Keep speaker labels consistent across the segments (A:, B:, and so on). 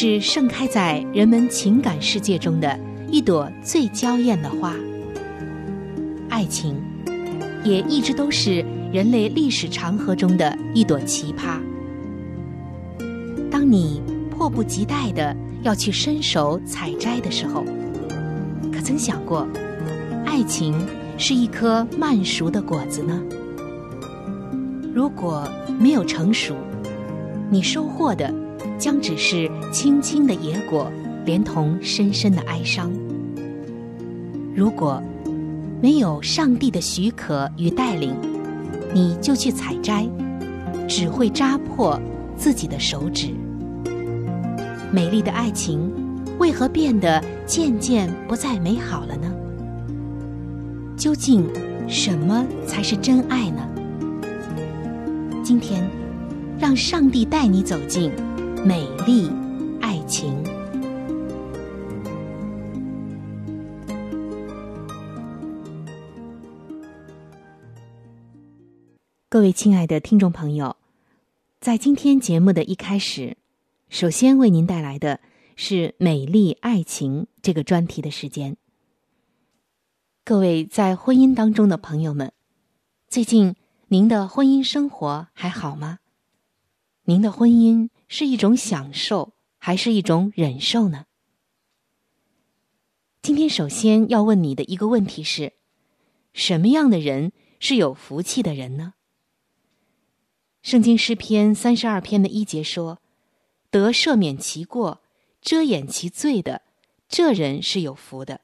A: 是盛开在人们情感世界中的一朵最娇艳的花。爱情，也一直都是人类历史长河中的一朵奇葩。当你迫不及待的要去伸手采摘的时候，可曾想过，爱情是一颗慢熟的果子呢？如果没有成熟，你收获的。将只是青青的野果，连同深深的哀伤。如果没有上帝的许可与带领，你就去采摘，只会扎破自己的手指。美丽的爱情，为何变得渐渐不再美好了呢？究竟什么才是真爱呢？今天，让上帝带你走进。美丽爱情，各位亲爱的听众朋友，在今天节目的一开始，首先为您带来的是“美丽爱情”这个专题的时间。各位在婚姻当中的朋友们，最近您的婚姻生活还好吗？您的婚姻？是一种享受，还是一种忍受呢？今天首先要问你的一个问题是：什么样的人是有福气的人呢？圣经诗篇三十二篇的一节说：“得赦免其过、遮掩其罪的，这人是有福的。”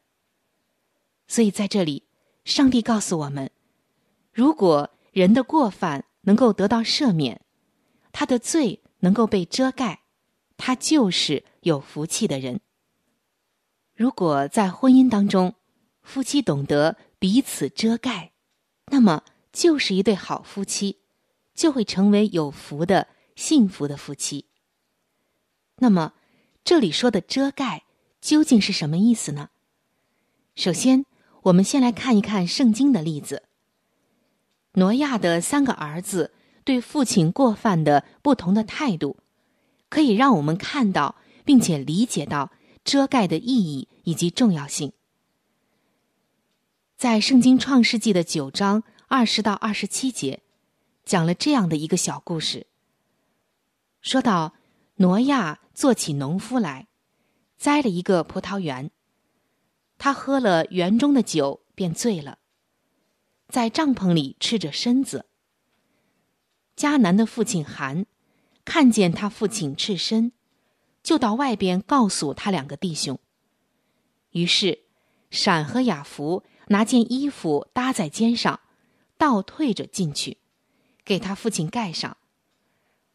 A: 所以在这里，上帝告诉我们：如果人的过犯能够得到赦免，他的罪。能够被遮盖，他就是有福气的人。如果在婚姻当中，夫妻懂得彼此遮盖，那么就是一对好夫妻，就会成为有福的幸福的夫妻。那么，这里说的遮盖究竟是什么意思呢？首先，我们先来看一看圣经的例子。挪亚的三个儿子。对父亲过犯的不同的态度，可以让我们看到并且理解到遮盖的意义以及重要性。在《圣经·创世纪》的九章二十到二十七节，讲了这样的一个小故事。说到挪亚做起农夫来，栽了一个葡萄园，他喝了园中的酒，便醉了，在帐篷里赤着身子。迦南的父亲韩看见他父亲赤身，就到外边告诉他两个弟兄。于是，闪和雅福拿件衣服搭在肩上，倒退着进去，给他父亲盖上。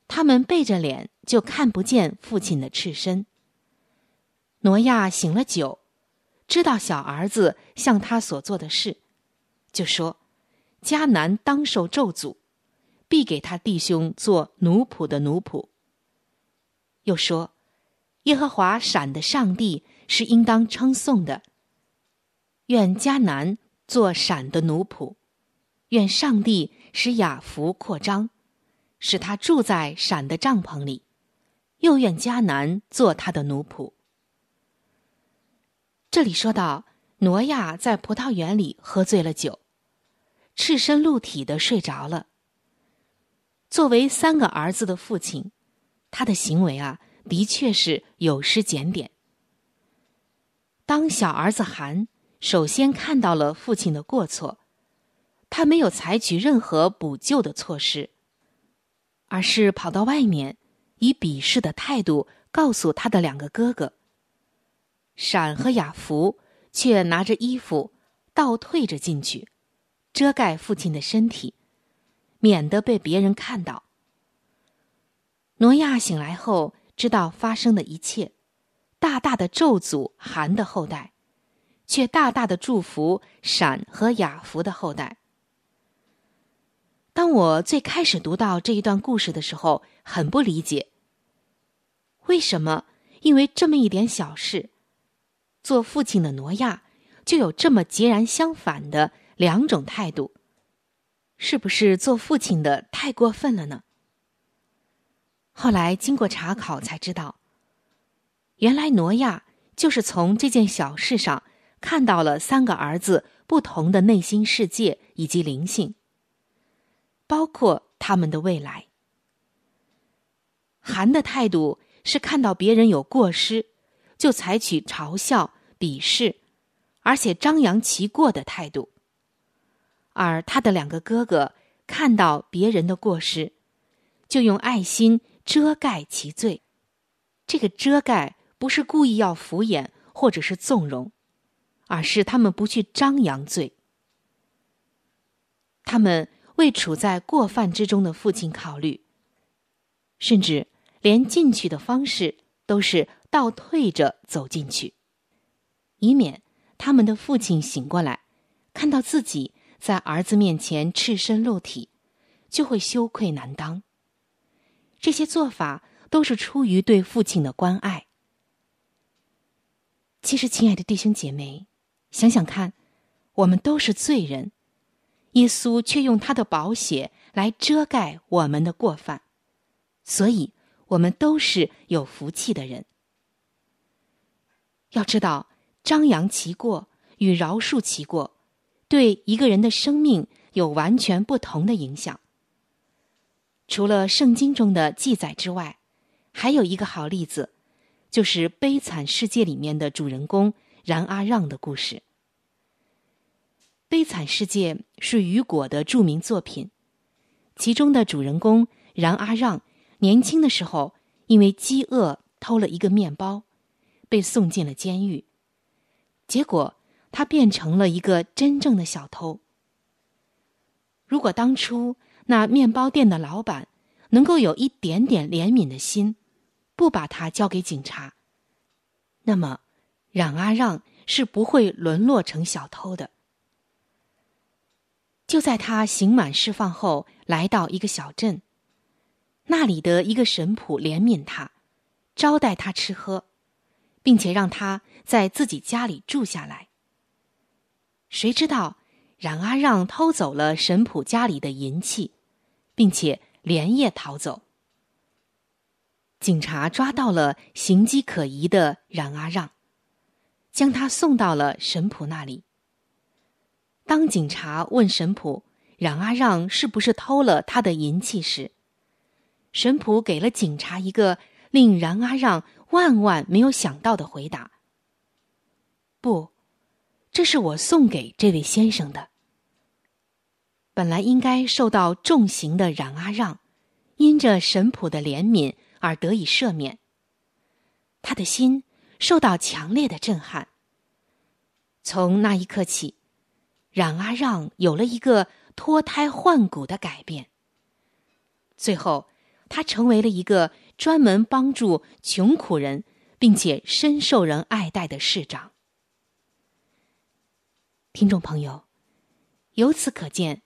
A: 他们背着脸，就看不见父亲的赤身。挪亚醒了酒，知道小儿子向他所做的事，就说：“迦南当受咒诅。”必给他弟兄做奴仆的奴仆。又说：“耶和华闪的上帝是应当称颂的。愿迦南做闪的奴仆，愿上帝使雅福扩张，使他住在闪的帐篷里，又愿迦南做他的奴仆。”这里说到挪亚在葡萄园里喝醉了酒，赤身露体的睡着了。作为三个儿子的父亲，他的行为啊，的确是有失检点。当小儿子韩首先看到了父亲的过错，他没有采取任何补救的措施，而是跑到外面，以鄙视的态度告诉他的两个哥哥。闪和雅福却拿着衣服倒退着进去，遮盖父亲的身体，免得被别人看到。挪亚醒来后，知道发生的一切，大大的咒诅韩的后代，却大大的祝福闪和雅福的后代。当我最开始读到这一段故事的时候，很不理解，为什么因为这么一点小事。做父亲的挪亚就有这么截然相反的两种态度，是不是做父亲的太过分了呢？后来经过查考才知道，原来挪亚就是从这件小事上看到了三个儿子不同的内心世界以及灵性，包括他们的未来。韩的态度是看到别人有过失。就采取嘲笑、鄙视，而且张扬其过的态度。而他的两个哥哥看到别人的过失，就用爱心遮盖其罪。这个遮盖不是故意要敷衍或者是纵容，而是他们不去张扬罪。他们为处在过犯之中的父亲考虑，甚至连进去的方式都是。倒退着走进去，以免他们的父亲醒过来，看到自己在儿子面前赤身露体，就会羞愧难当。这些做法都是出于对父亲的关爱。其实，亲爱的弟兄姐妹，想想看，我们都是罪人，耶稣却用他的宝血来遮盖我们的过犯，所以我们都是有福气的人。要知道，张扬其过与饶恕其过，对一个人的生命有完全不同的影响。除了圣经中的记载之外，还有一个好例子，就是《悲惨世界》里面的主人公冉阿让的故事。《悲惨世界》是雨果的著名作品，其中的主人公冉阿让年轻的时候因为饥饿偷了一个面包。被送进了监狱，结果他变成了一个真正的小偷。如果当初那面包店的老板能够有一点点怜悯的心，不把他交给警察，那么冉阿让是不会沦落成小偷的。就在他刑满释放后，来到一个小镇，那里的一个神仆怜悯他，招待他吃喝。并且让他在自己家里住下来。谁知道冉阿让偷走了神仆家里的银器，并且连夜逃走。警察抓到了行迹可疑的冉阿让，将他送到了神仆那里。当警察问神仆冉阿让是不是偷了他的银器时，神仆给了警察一个令冉阿让。万万没有想到的回答。不，这是我送给这位先生的。本来应该受到重刑的冉阿让，因着神仆的怜悯而得以赦免。他的心受到强烈的震撼。从那一刻起，冉阿让有了一个脱胎换骨的改变。最后，他成为了一个。专门帮助穷苦人，并且深受人爱戴的市长。听众朋友，由此可见，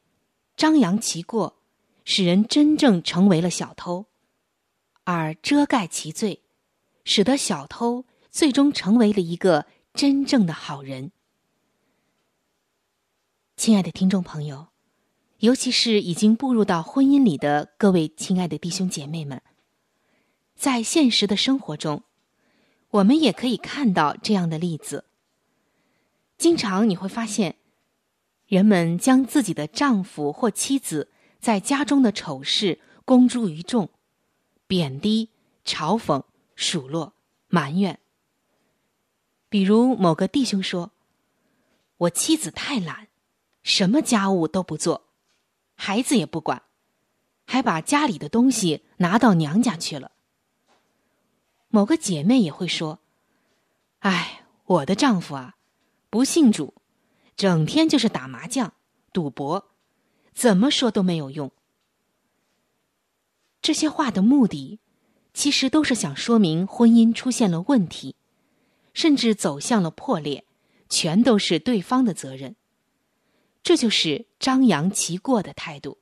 A: 张扬其过，使人真正成为了小偷；而遮盖其罪，使得小偷最终成为了一个真正的好人。亲爱的听众朋友，尤其是已经步入到婚姻里的各位亲爱的弟兄姐妹们。在现实的生活中，我们也可以看到这样的例子。经常你会发现，人们将自己的丈夫或妻子在家中的丑事公诸于众，贬低、嘲讽、数落、埋怨。比如某个弟兄说：“我妻子太懒，什么家务都不做，孩子也不管，还把家里的东西拿到娘家去了。”某个姐妹也会说：“哎，我的丈夫啊，不信主。”整天就是打麻将、赌博，怎么说都没有用。这些话的目的，其实都是想说明婚姻出现了问题，甚至走向了破裂，全都是对方的责任。这就是张扬其过的态度。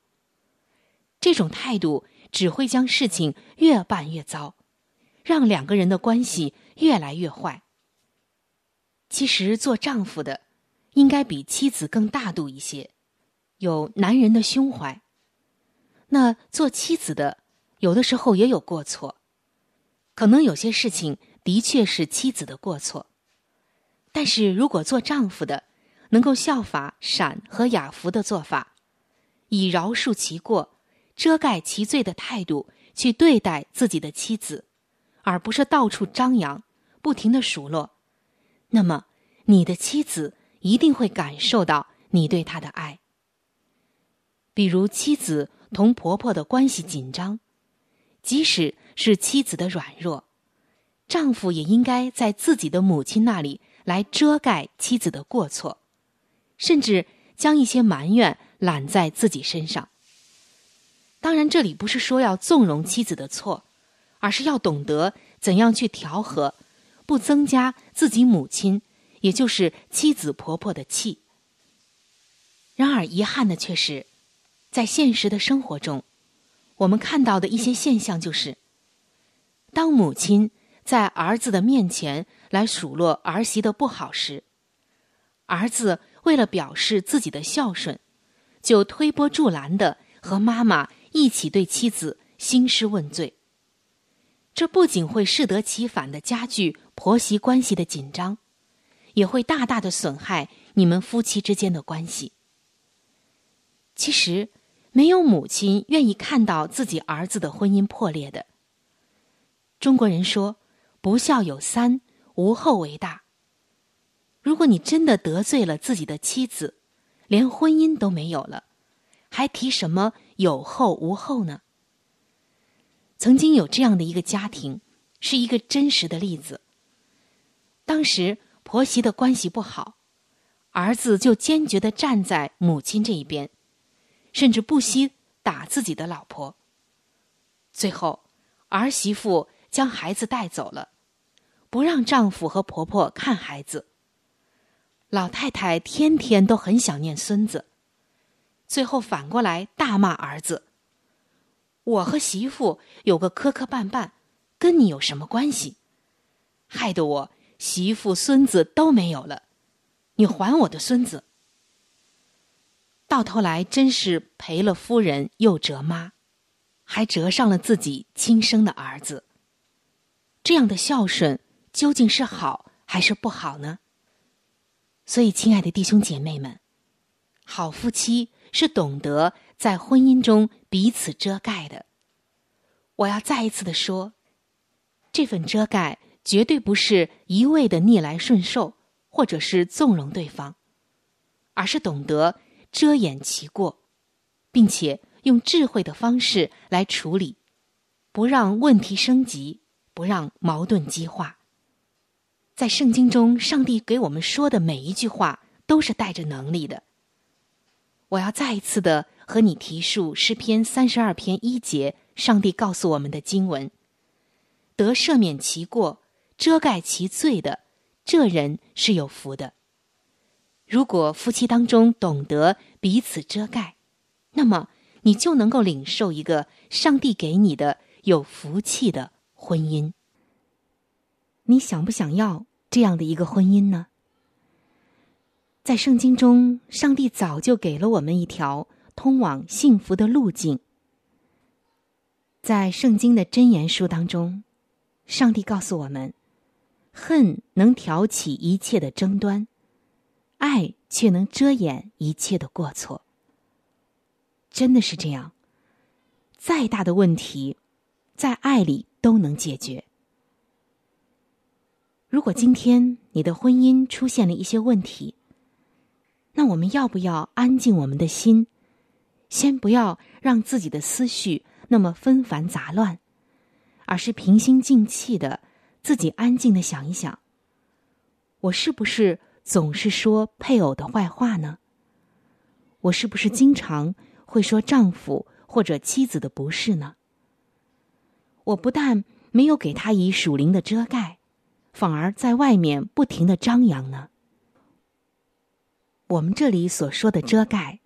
A: 这种态度只会将事情越办越糟，让两个人的关系越来越坏。其实做丈夫的。应该比妻子更大度一些，有男人的胸怀。那做妻子的，有的时候也有过错，可能有些事情的确是妻子的过错。但是如果做丈夫的，能够效法闪和雅福的做法，以饶恕其过、遮盖其罪的态度去对待自己的妻子，而不是到处张扬、不停的数落，那么你的妻子。一定会感受到你对她的爱。比如妻子同婆婆的关系紧张，即使是妻子的软弱，丈夫也应该在自己的母亲那里来遮盖妻子的过错，甚至将一些埋怨揽在自己身上。当然，这里不是说要纵容妻子的错，而是要懂得怎样去调和，不增加自己母亲。也就是妻子婆婆的气。然而遗憾的却是，在现实的生活中，我们看到的一些现象就是：当母亲在儿子的面前来数落儿媳的不好时，儿子为了表示自己的孝顺，就推波助澜的和妈妈一起对妻子兴师问罪。这不仅会适得其反的加剧婆媳关系的紧张。也会大大的损害你们夫妻之间的关系。其实，没有母亲愿意看到自己儿子的婚姻破裂的。中国人说：“不孝有三，无后为大。”如果你真的得罪了自己的妻子，连婚姻都没有了，还提什么有后无后呢？曾经有这样的一个家庭，是一个真实的例子。当时。婆媳的关系不好，儿子就坚决的站在母亲这一边，甚至不惜打自己的老婆。最后，儿媳妇将孩子带走了，不让丈夫和婆婆看孩子。老太太天天都很想念孙子，最后反过来大骂儿子：“我和媳妇有个磕磕绊绊，跟你有什么关系？害得我。”媳妇、孙子都没有了，你还我的孙子。到头来真是赔了夫人又折妈，还折上了自己亲生的儿子。这样的孝顺究竟是好还是不好呢？所以，亲爱的弟兄姐妹们，好夫妻是懂得在婚姻中彼此遮盖的。我要再一次的说，这份遮盖。绝对不是一味的逆来顺受，或者是纵容对方，而是懂得遮掩其过，并且用智慧的方式来处理，不让问题升级，不让矛盾激化。在圣经中，上帝给我们说的每一句话都是带着能力的。我要再一次的和你提述诗篇三十二篇一节，上帝告诉我们的经文：得赦免其过。遮盖其罪的，这人是有福的。如果夫妻当中懂得彼此遮盖，那么你就能够领受一个上帝给你的有福气的婚姻。你想不想要这样的一个婚姻呢？在圣经中，上帝早就给了我们一条通往幸福的路径。在圣经的箴言书当中，上帝告诉我们。恨能挑起一切的争端，爱却能遮掩一切的过错。真的是这样，再大的问题，在爱里都能解决。如果今天你的婚姻出现了一些问题，那我们要不要安静我们的心，先不要让自己的思绪那么纷繁杂乱，而是平心静气的自己安静的想一想：我是不是总是说配偶的坏话呢？我是不是经常会说丈夫或者妻子的不是呢？我不但没有给他以属灵的遮盖。反而在外面不停的张扬呢。我们这里所说的遮盖，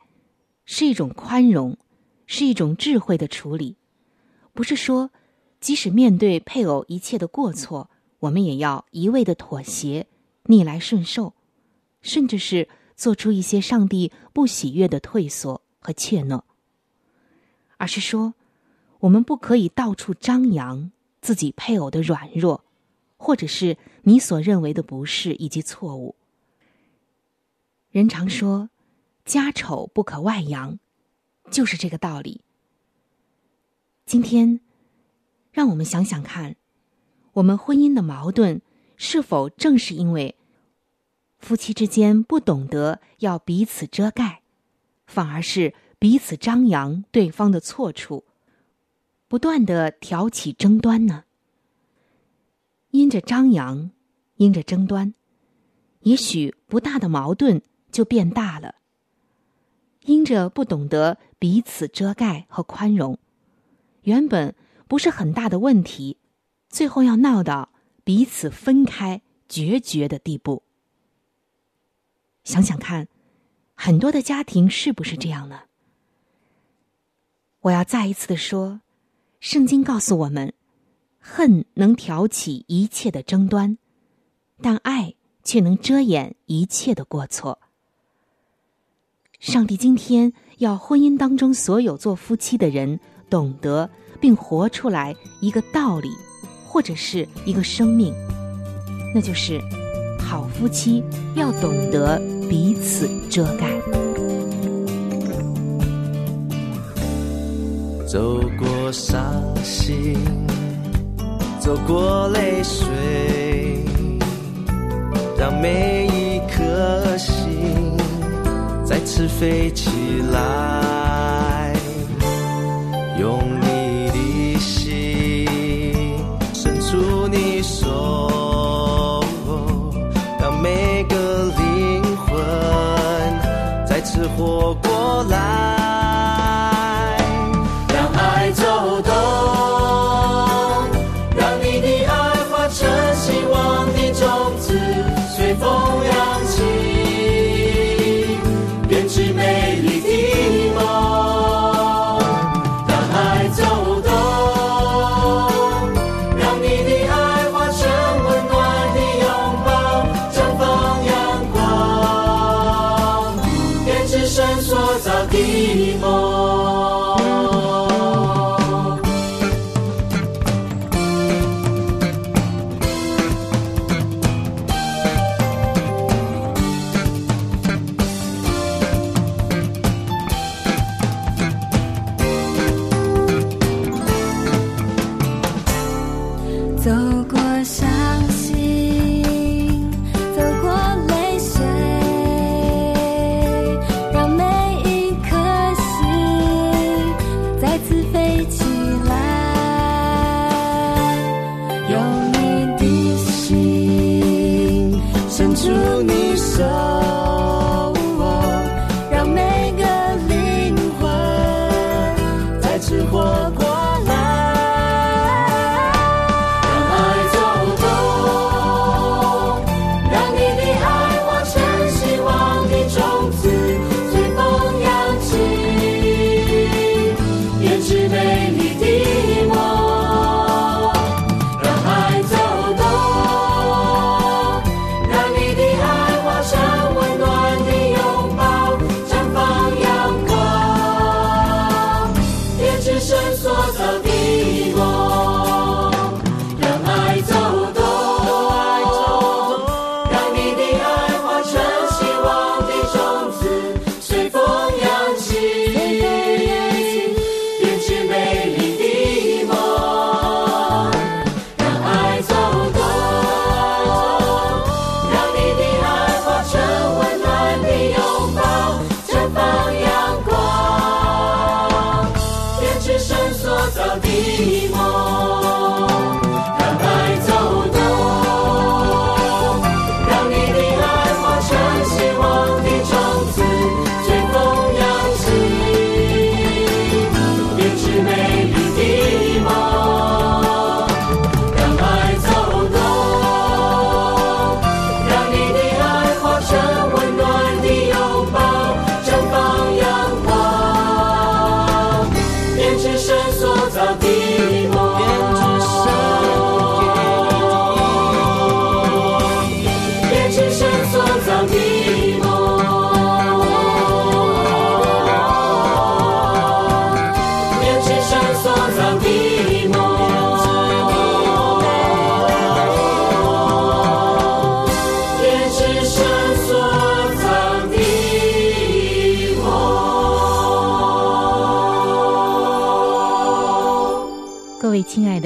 A: 是一种宽容，是一种智慧的处理，不是说即使面对配偶一切的过错，我们也要一味的妥协、逆来顺受，甚至是做出一些上帝不喜悦的退缩和怯懦，而是说，我们不可以到处张扬自己配偶的软弱。或者是你所认为的不是以及错误。人常说“家丑不可外扬”，就是这个道理。今天，让我们想想看，我们婚姻的矛盾是否正是因为夫妻之间不懂得要彼此遮盖，反而是彼此张扬对方的错处，不断的挑起争端呢？因着张扬，因着争端，也许不大的矛盾就变大了。因着不懂得彼此遮盖和宽容，原本不是很大的问题，最后要闹到彼此分开、决绝的地步。想想看，很多的家庭是不是这样呢？我要再一次的说，圣经告诉我们。恨能挑起一切的争端，但爱却能遮掩一切的过错。上帝今天要婚姻当中所有做夫妻的人懂得并活出来一个道理，或者是一个生命，那就是好夫妻要懂得彼此遮盖。
B: 走过伤心。走过泪水，让每次飞起来，用你的心伸出你手，让每个灵魂再次活
A: 伸缩到底。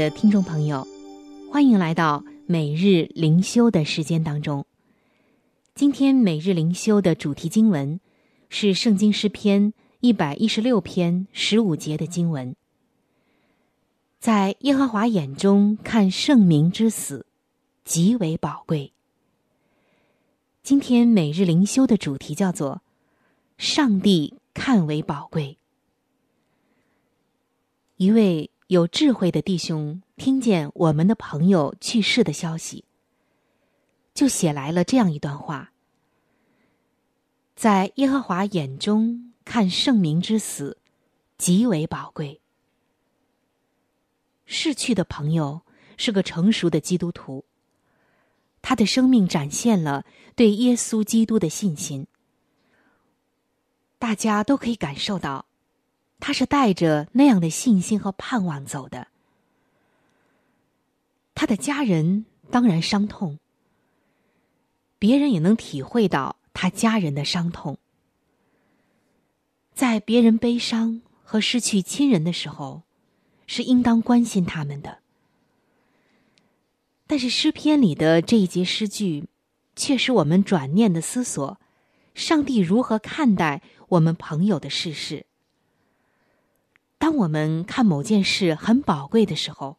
A: 听众朋友，欢迎来到每日灵修的时间当中。今天每日灵修的主题经文是《圣经诗篇》一百一十六篇十五节的经文。在耶和华眼中看圣明之死，极为宝贵。今天每日灵修的主题叫做“上帝看为宝贵”。一位有智慧的弟兄听见我们的朋友去世的消息，就写来了这样一段话：“在耶和华眼中看圣明之死，极为宝贵。”逝去的朋友是个成熟的基督徒。他的生命展现了对耶稣基督的信心，大家都可以感受到，他是带着那样的信心和盼望走的。他的家人当然伤痛，别人也能体会到他家人的伤痛。在别人悲伤和失去亲人的时候，是应当关心他们的。但是诗篇里的这一节诗句，却使我们转念的思索：上帝如何看待我们朋友的逝世？当我们看某件事很宝贵的时候，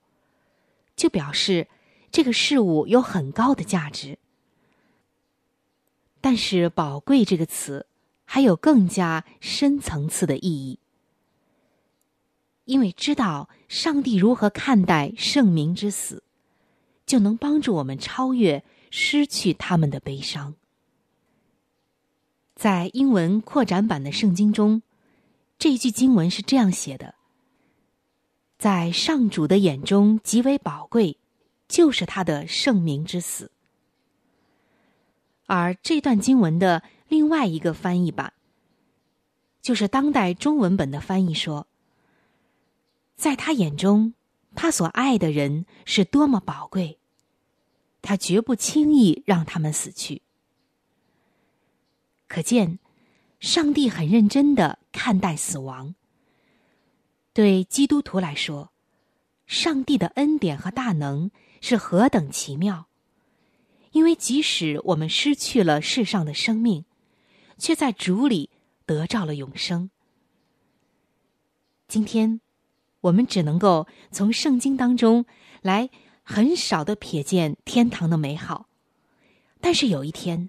A: 就表示这个事物有很高的价值。但是“宝贵”这个词还有更加深层次的意义，因为知道上帝如何看待圣明之死。就能帮助我们超越失去他们的悲伤。在英文扩展版的圣经中，这一句经文是这样写的：“在上主的眼中极为宝贵，就是他的圣明之死。”而这段经文的另外一个翻译版，就是当代中文本的翻译说：“在他眼中，他所爱的人是多么宝贵。”他绝不轻易让他们死去。可见，上帝很认真的看待死亡。对基督徒来说，上帝的恩典和大能是何等奇妙！因为即使我们失去了世上的生命，却在主里得着了永生。今天，我们只能够从圣经当中来。很少的瞥见天堂的美好，但是有一天，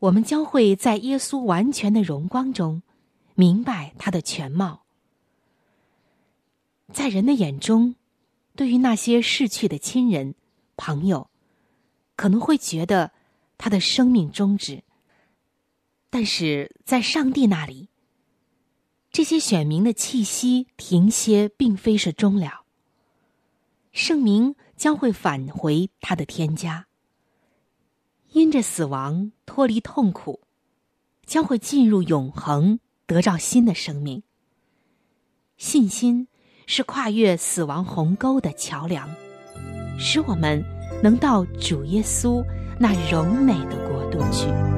A: 我们将会在耶稣完全的荣光中，明白他的全貌。在人的眼中，对于那些逝去的亲人、朋友，可能会觉得他的生命终止；但是在上帝那里，这些选民的气息停歇，并非是终了。圣明。将会返回他的天家，因着死亡脱离痛苦，将会进入永恒，得着新的生命。信心是跨越死亡鸿沟的桥梁，使我们能到主耶稣那荣美的国度去。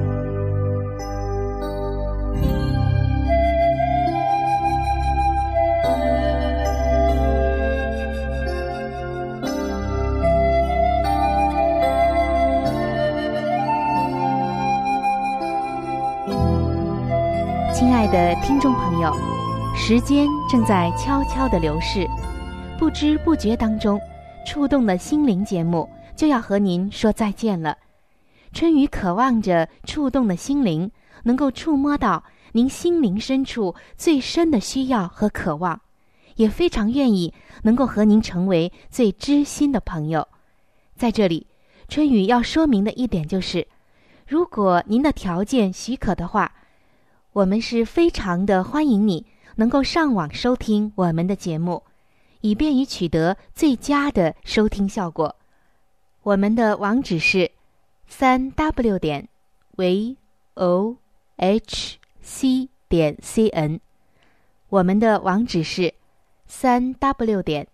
A: 亲爱的听众朋友，时间正在悄悄的流逝，不知不觉当中，触动的心灵节目就要和您说再见了。春雨渴望着触动的心灵能够触摸到您心灵深处最深的需要和渴望，也非常愿意能够和您成为最知心的朋友。在这里，春雨要说明的一点就是，如果您的条件许可的话。我们是非常的欢迎你能够上网收听我们的节目，以便于取得最佳的收听效果。我们的网址是三 w 点 v o h c 点 c n。我们的网址是三 w 点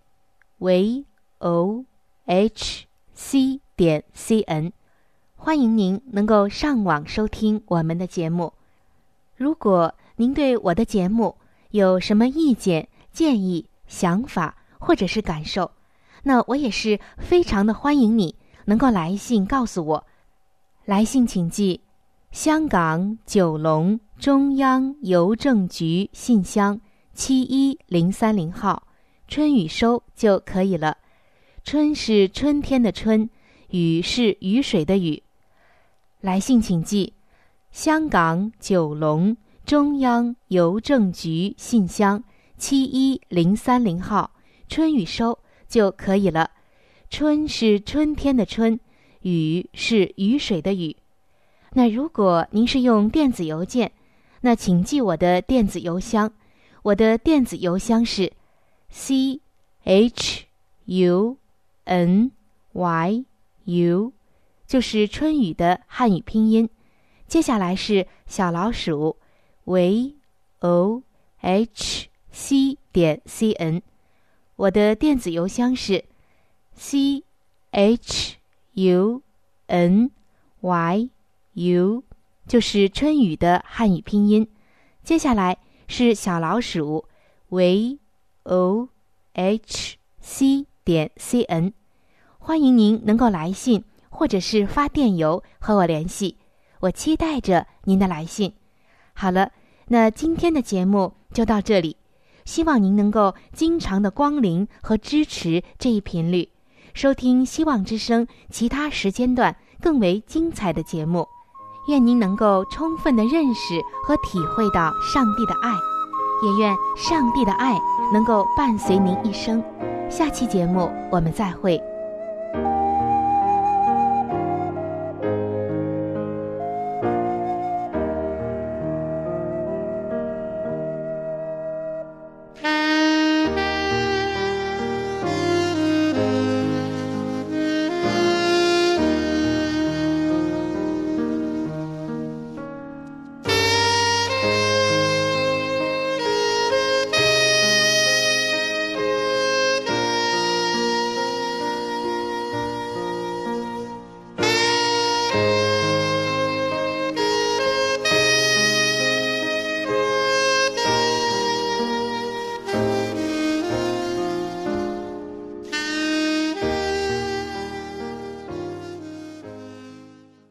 A: v o h c 点 c n。欢迎您能够上网收听我们的节目。如果您对我的节目有什么意见、建议、想法或者是感受，那我也是非常的欢迎你能够来信告诉我。来信请寄香港九龙中央邮政局信箱七一零三零号，春雨收就可以了。春是春天的春，雨是雨水的雨。来信请寄香港九龙中央邮政局信箱七一零三零号，春雨收就可以了。春是春天的春，雨是雨水的雨。那如果您是用电子邮件，那请记我的电子邮箱，我的电子邮箱是 c h u。n y u，就是春雨的汉语拼音。接下来是小老鼠 v o h c 点 c n。我的电子邮箱是 c h u n y u，就是春雨的汉语拼音。接下来是小老鼠 v o h c 点 c n。欢迎您能够来信或者是发电邮和我联系，我期待着您的来信。好了，那今天的节目就到这里，希望您能够经常的光临和支持这一频率，收听希望之声其他时间段更为精彩的节目。愿您能够充分的认识和体会到上帝的爱，也愿上帝的爱能够伴随您一生。下期节目我们再会。